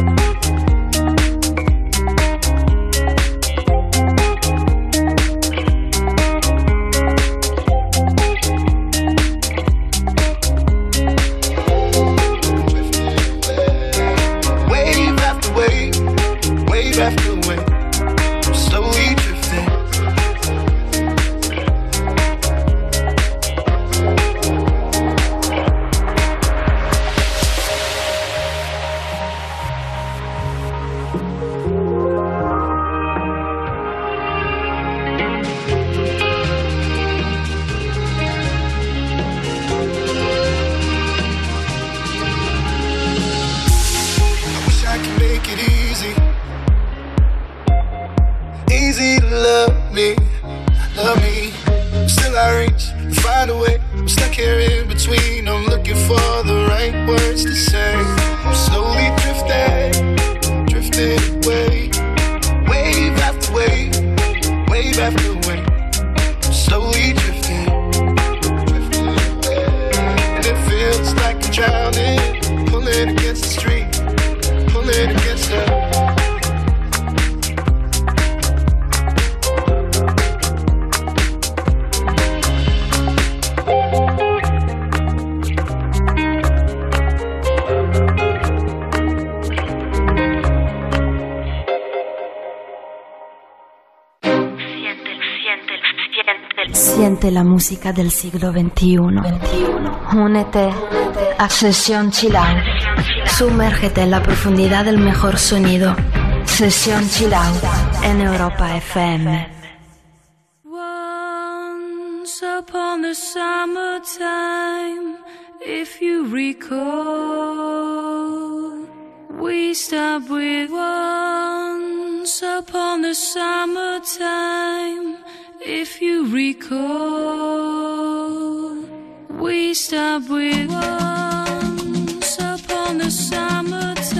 Bye. del siglo XXI. Únete a Sesión Chilao. Sumérgete en la profundidad del mejor sonido. Sesión Chilao en Europa FM. Once upon the summertime, if you recall, we stop with once upon the summertime. If you recall, we stopped with once upon the summertime.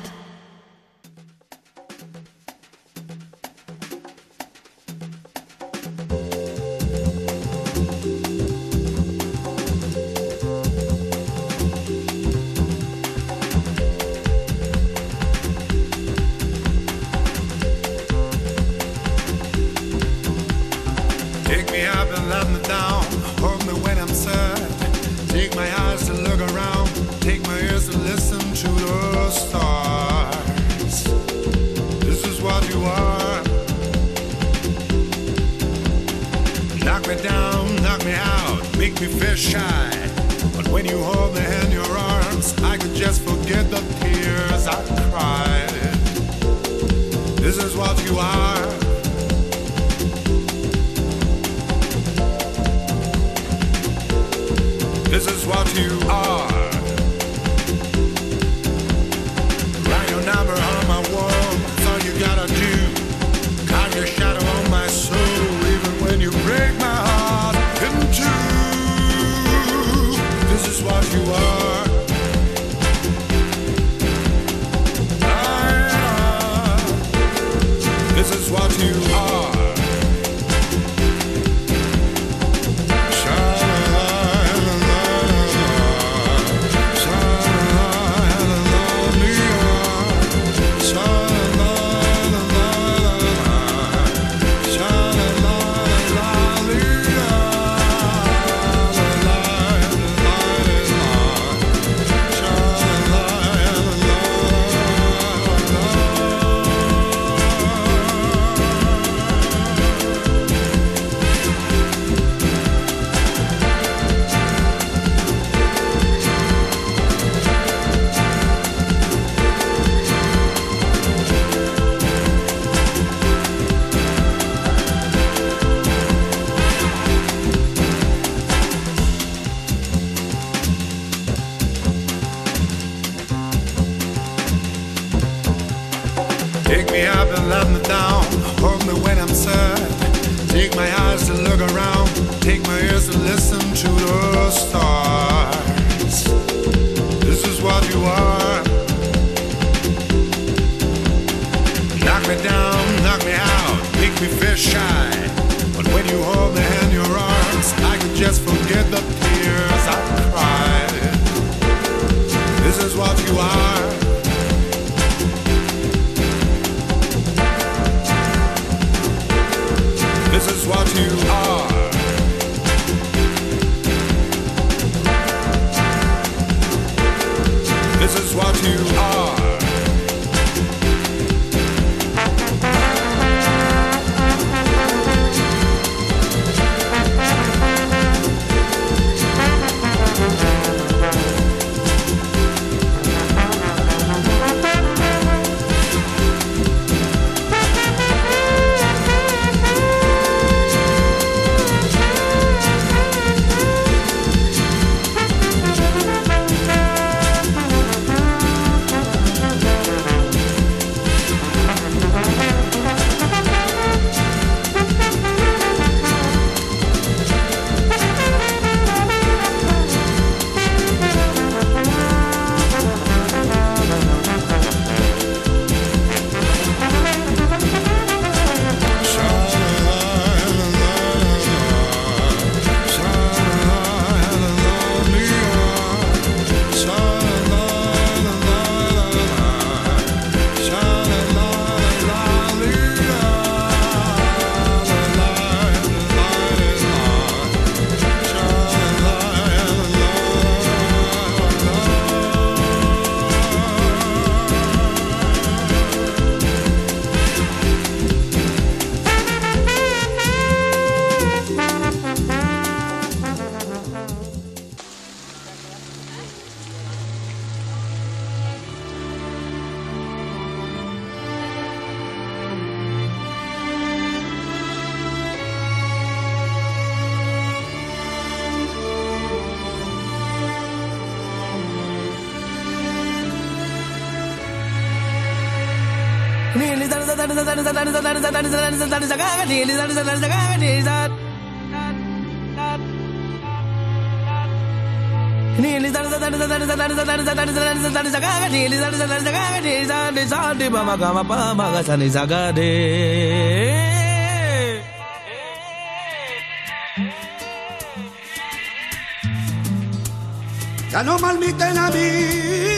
Ya no malmiten a mí.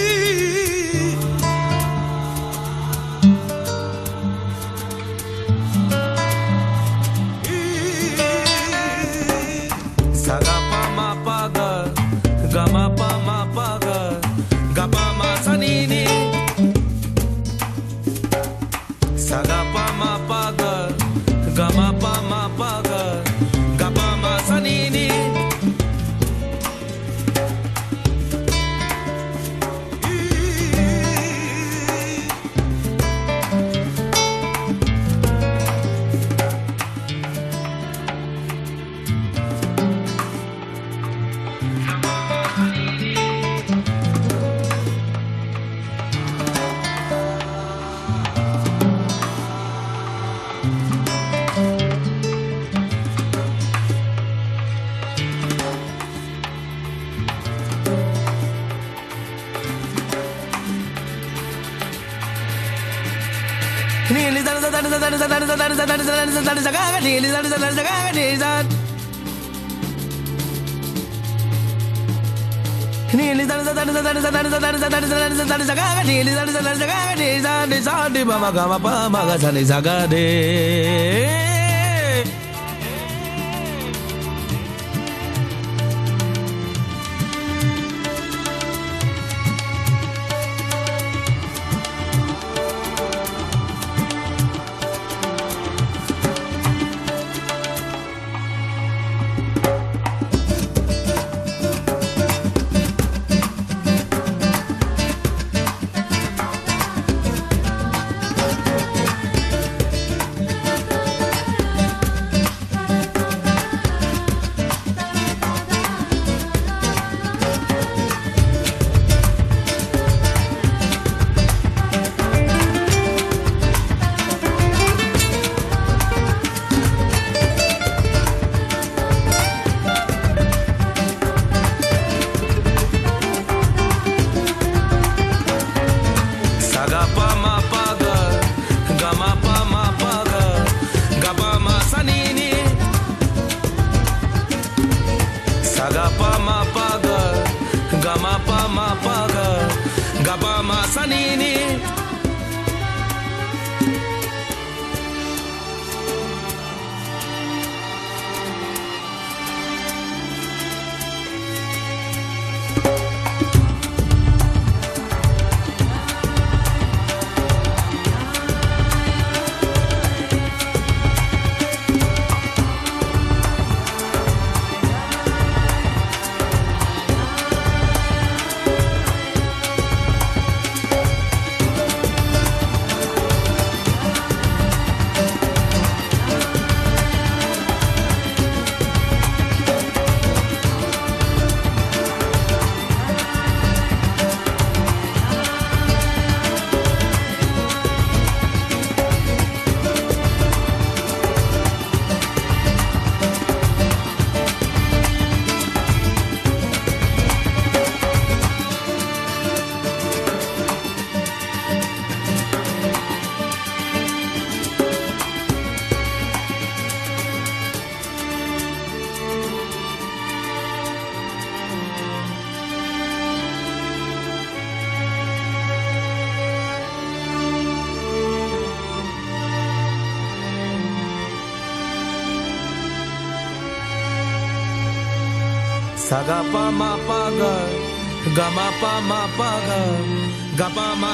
Ni ga ga ma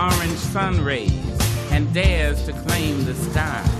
Orange sun rays and dares to claim the sky.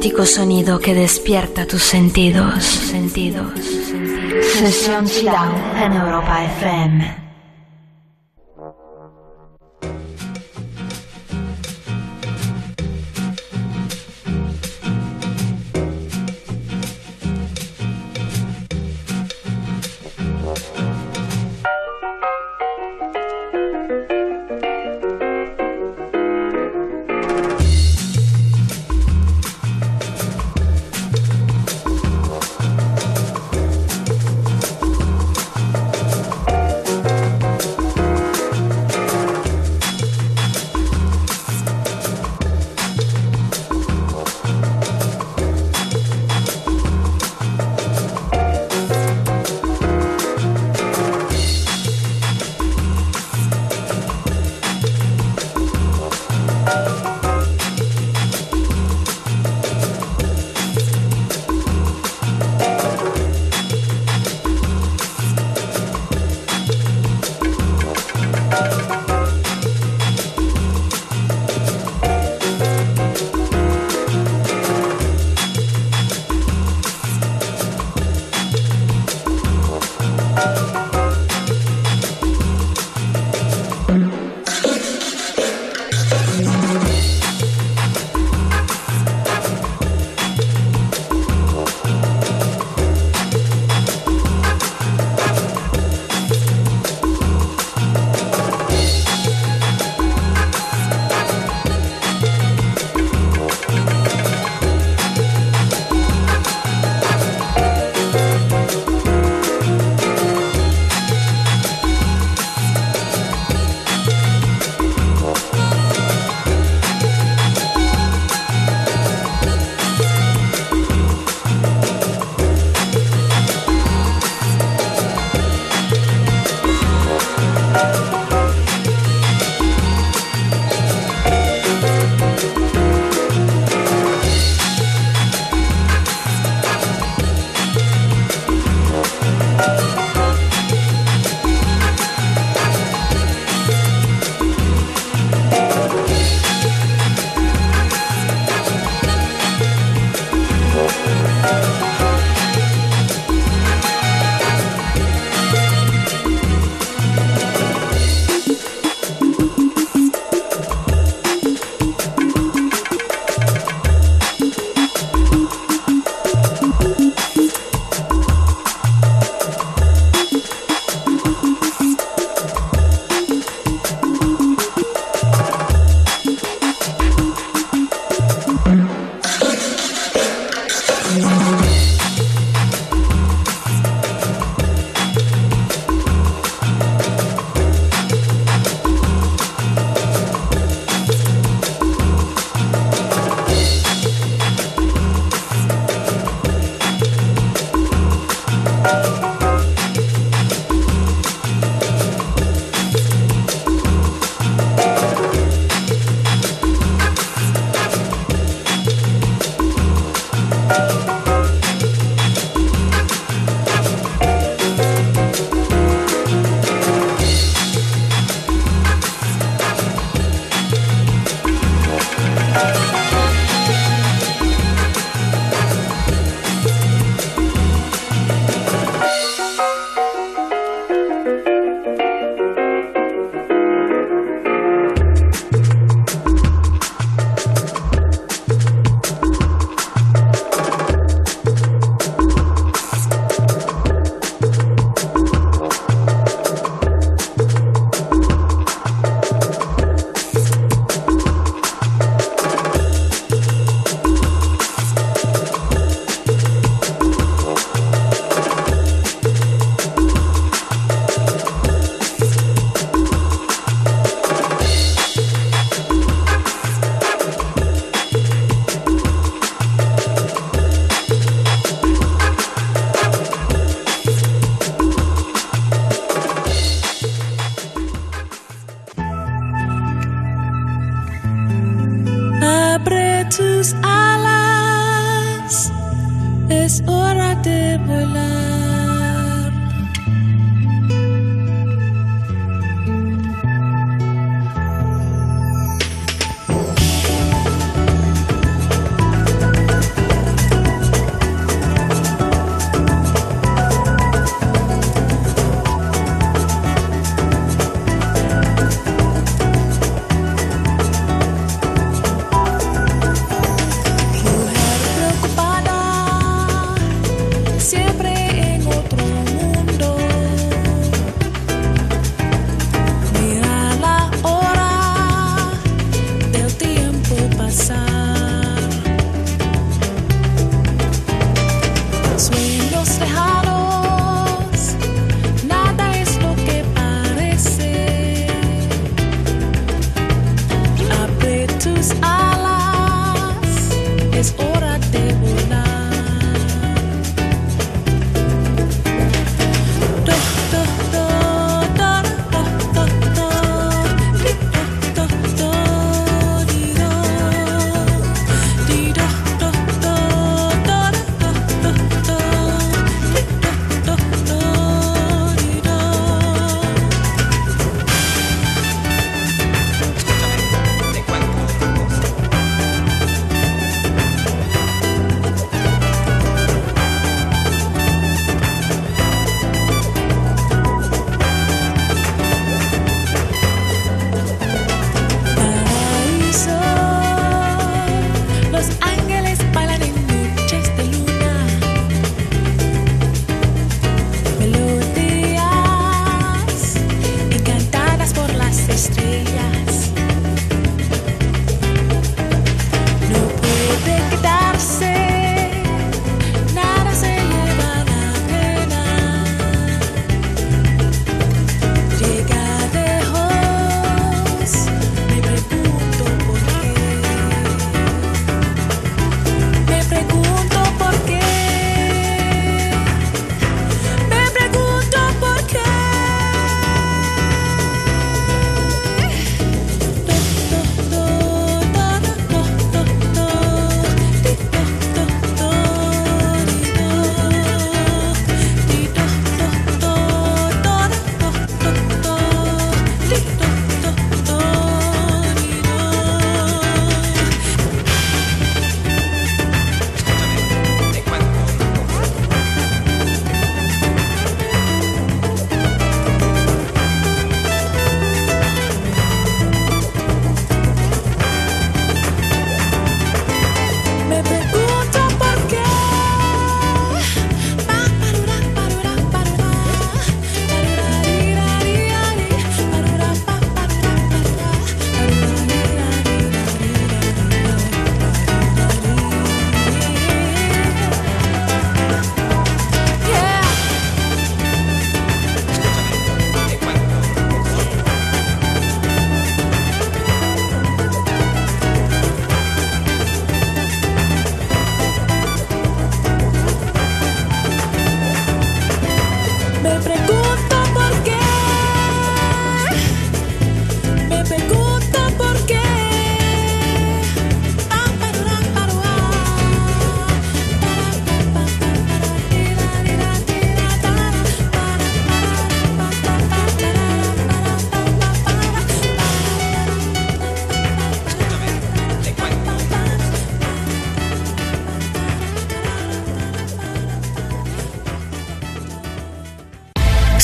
Auténtico sonido que despierta tus sentidos. sentidos. Sesión Chill Out en Europa FM.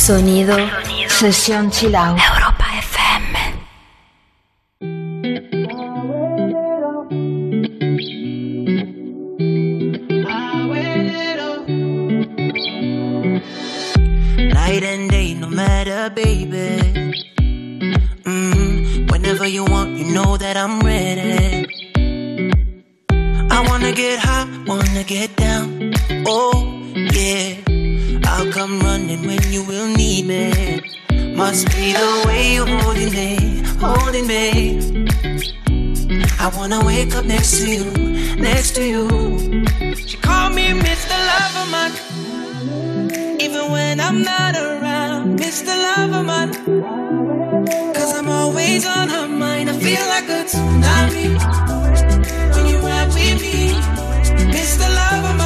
Sonido, sesión chill. Europa FM. Night and day, no matter, baby. Mm, whenever you want, you know that I'm ready. I wanna get high, wanna get down. Oh, yeah. Come running when you will need me. Must be the way you're holding me, holding me. I wanna wake up next to you, next to you. She called me Mr. Loverman. Even when I'm not around, Mr. Loverman. Cause I'm always on her mind. I feel like a tsunami. When you ride with me, Mr. Loverman.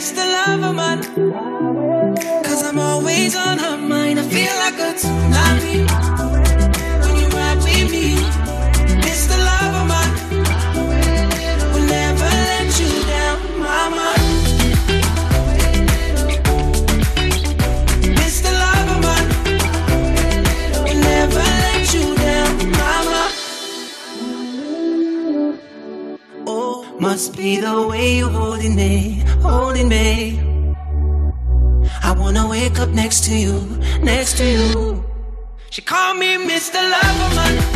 around, Mr. Loverman. Cause I'm always on her mind. I feel like a tsunami. When you ride with me, Mr. Loverman. Will never let you down, mama. Mr. Loverman. Will never let you down, mama. Oh, must be the way you're holding me, holding me. I wanna wake up next to you, next to you. She called me Mr. Loverman.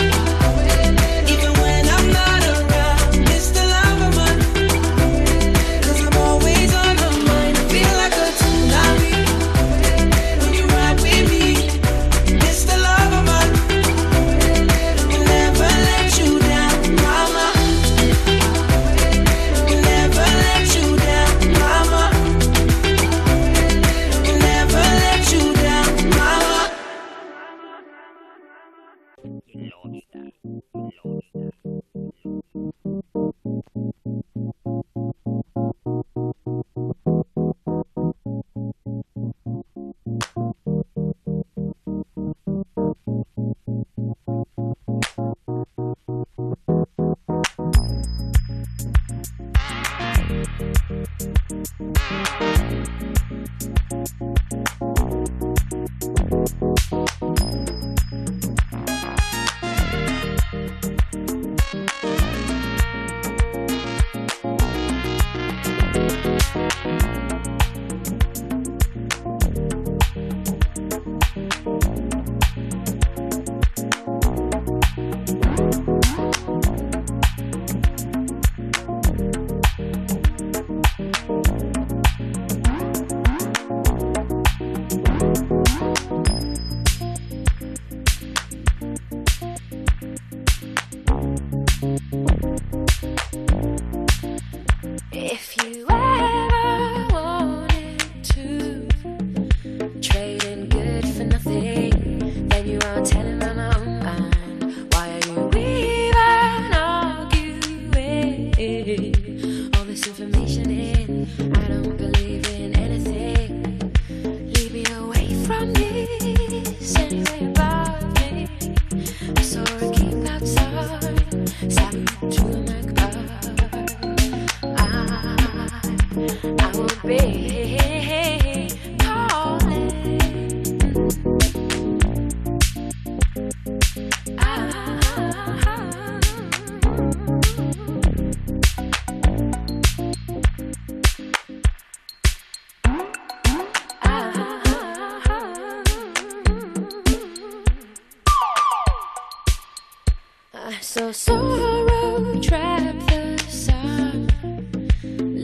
Saw sorrow trap the sun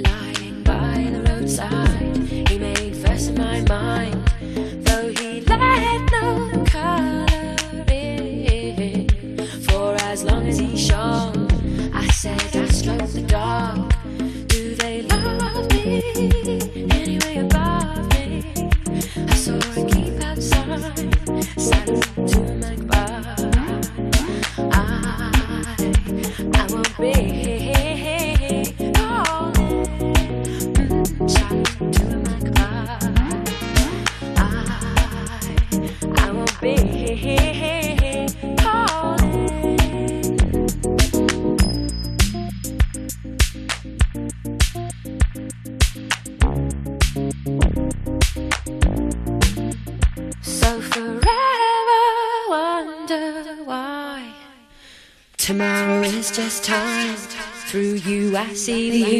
lying by the roadside. See the